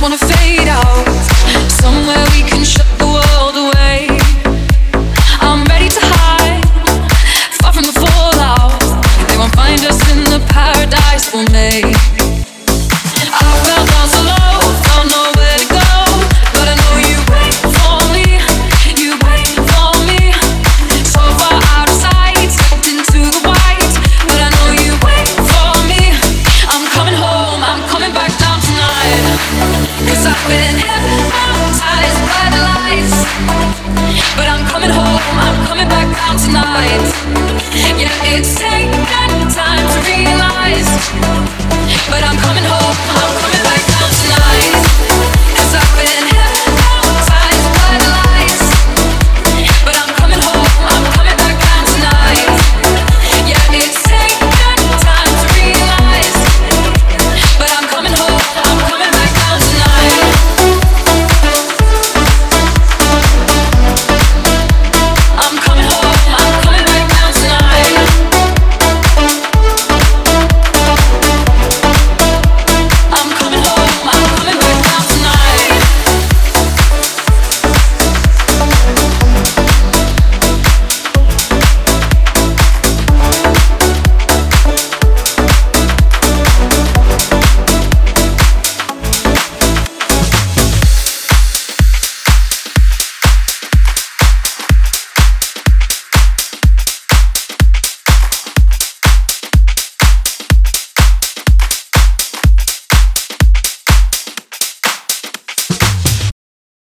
wanna fade out. Somewhere we can shut.